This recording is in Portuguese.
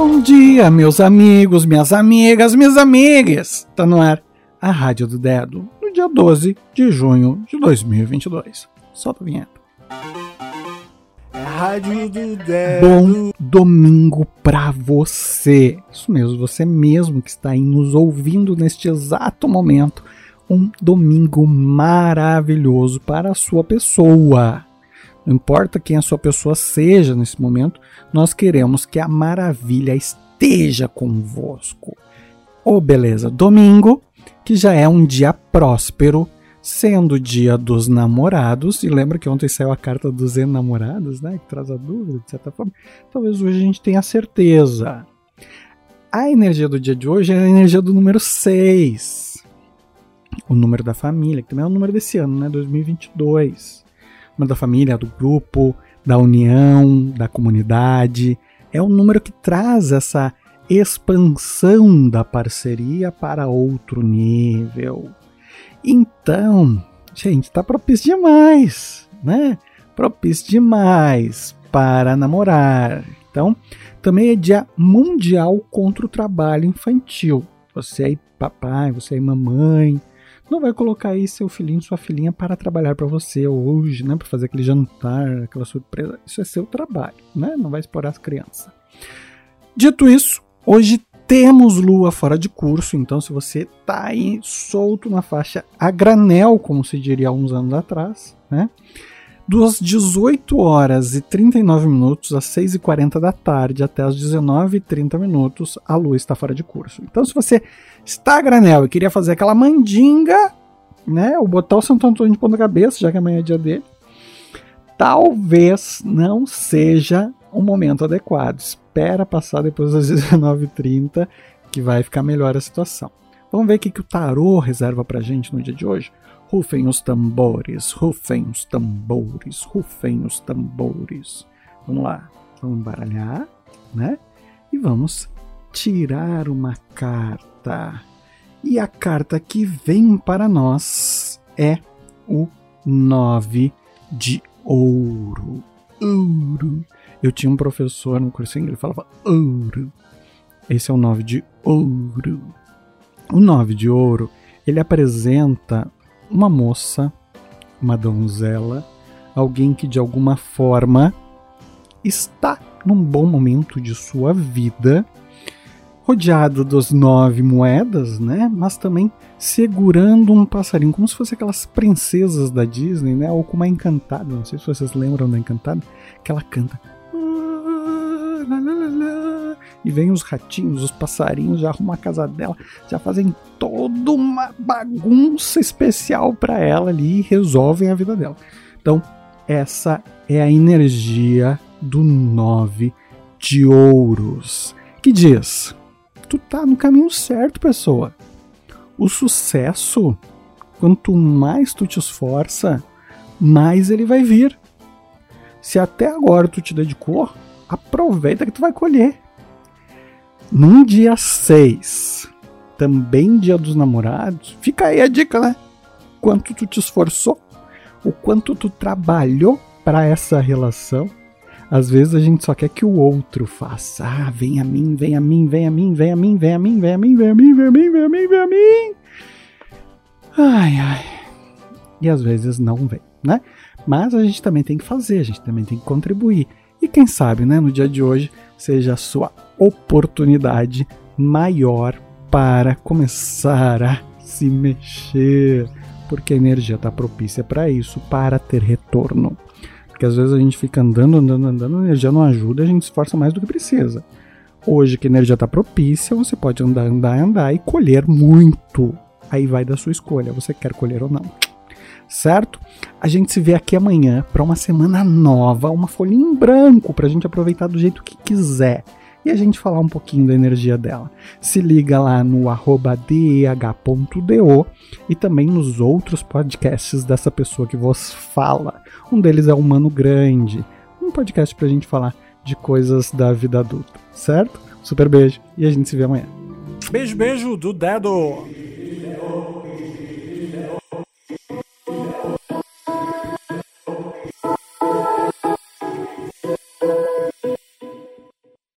Bom dia, meus amigos, minhas amigas, minhas amigas. Tá no ar a Rádio do Dedo, no dia 12 de junho de 2022. Solta a vinheta. É Rádio do Dedo. Bom domingo pra você. Isso mesmo, você mesmo que está aí nos ouvindo neste exato momento. Um domingo maravilhoso para a sua pessoa. Não importa quem a sua pessoa seja nesse momento, nós queremos que a maravilha esteja convosco. Oh, beleza. Domingo, que já é um dia próspero, sendo o dia dos namorados. E lembra que ontem saiu a carta dos enamorados, né? Que traz a dúvida, de certa forma. Talvez hoje a gente tenha certeza. A energia do dia de hoje é a energia do número 6. O número da família, que também é o número desse ano, né? 2022 da família, do grupo, da união, da comunidade. É um número que traz essa expansão da parceria para outro nível. Então, gente, tá propício demais, né? Propício demais para namorar. Então, também é dia mundial contra o trabalho infantil. Você aí, papai, você aí, mamãe, não vai colocar aí seu filhinho, sua filhinha para trabalhar para você hoje, né, para fazer aquele jantar, aquela surpresa. Isso é seu trabalho, né? Não vai explorar as crianças. Dito isso, hoje temos lua fora de curso, então se você tá aí solto na faixa a granel, como se diria há uns anos atrás, né? Das 18 horas e 39 minutos às 6 e 40 da tarde até as 19 e 30 minutos, a lua está fora de curso. Então, se você está a granel e queria fazer aquela mandinga, né, ou botar o Santo Antônio de ponta cabeça, já que amanhã é dia dele, talvez não seja um momento adequado. Espera passar depois das 19h30 que vai ficar melhor a situação. Vamos ver o que, que o tarô reserva pra gente no dia de hoje? Rufem os tambores, rufem os tambores, rufem os tambores. Vamos lá, vamos embaralhar, né? E vamos tirar uma carta. E a carta que vem para nós é o nove de ouro. Ouro. Eu tinha um professor no cursinho, ele falava ouro. Esse é o nove de ouro. O nove de ouro, ele apresenta uma moça, uma donzela, alguém que de alguma forma está num bom momento de sua vida, rodeado das nove moedas, né? Mas também segurando um passarinho, como se fosse aquelas princesas da Disney, né? Ou como a Encantada, não sei se vocês lembram da Encantada, que ela canta e vem os ratinhos, os passarinhos, já arrumam a casa dela, já fazem toda uma bagunça especial para ela ali e resolvem a vida dela. Então, essa é a energia do nove de ouros, que diz: tu tá no caminho certo, pessoa. O sucesso, quanto mais tu te esforça, mais ele vai vir. Se até agora tu te dedicou, aproveita que tu vai colher. Num dia 6, também dia dos namorados, fica aí a dica, né? Quanto tu te esforçou, o quanto tu trabalhou para essa relação. Às vezes a gente só quer que o outro faça. Ah, vem a mim, vem a mim, vem a mim, vem a mim, vem a mim, vem a mim, vem a mim, vem a mim, vem a mim, vem a mim. Ai, ai. E às vezes não vem, né? Mas a gente também tem que fazer, a gente também tem que contribuir. E quem sabe, né, no dia de hoje, seja a sua oportunidade maior para começar a se mexer, porque a energia está propícia para isso, para ter retorno. Porque às vezes a gente fica andando, andando, andando, a energia não ajuda, a gente se esforça mais do que precisa. Hoje que a energia está propícia, você pode andar, andar, andar e colher muito. Aí vai da sua escolha, você quer colher ou não. Certo? A gente se vê aqui amanhã para uma semana nova, uma folhinha em branco para a gente aproveitar do jeito que quiser e a gente falar um pouquinho da energia dela. Se liga lá no arroba deh.do e também nos outros podcasts dessa pessoa que vos fala. Um deles é o Mano Grande, um podcast pra gente falar de coisas da vida adulta, certo? Super beijo e a gente se vê amanhã. Beijo, beijo do dedo.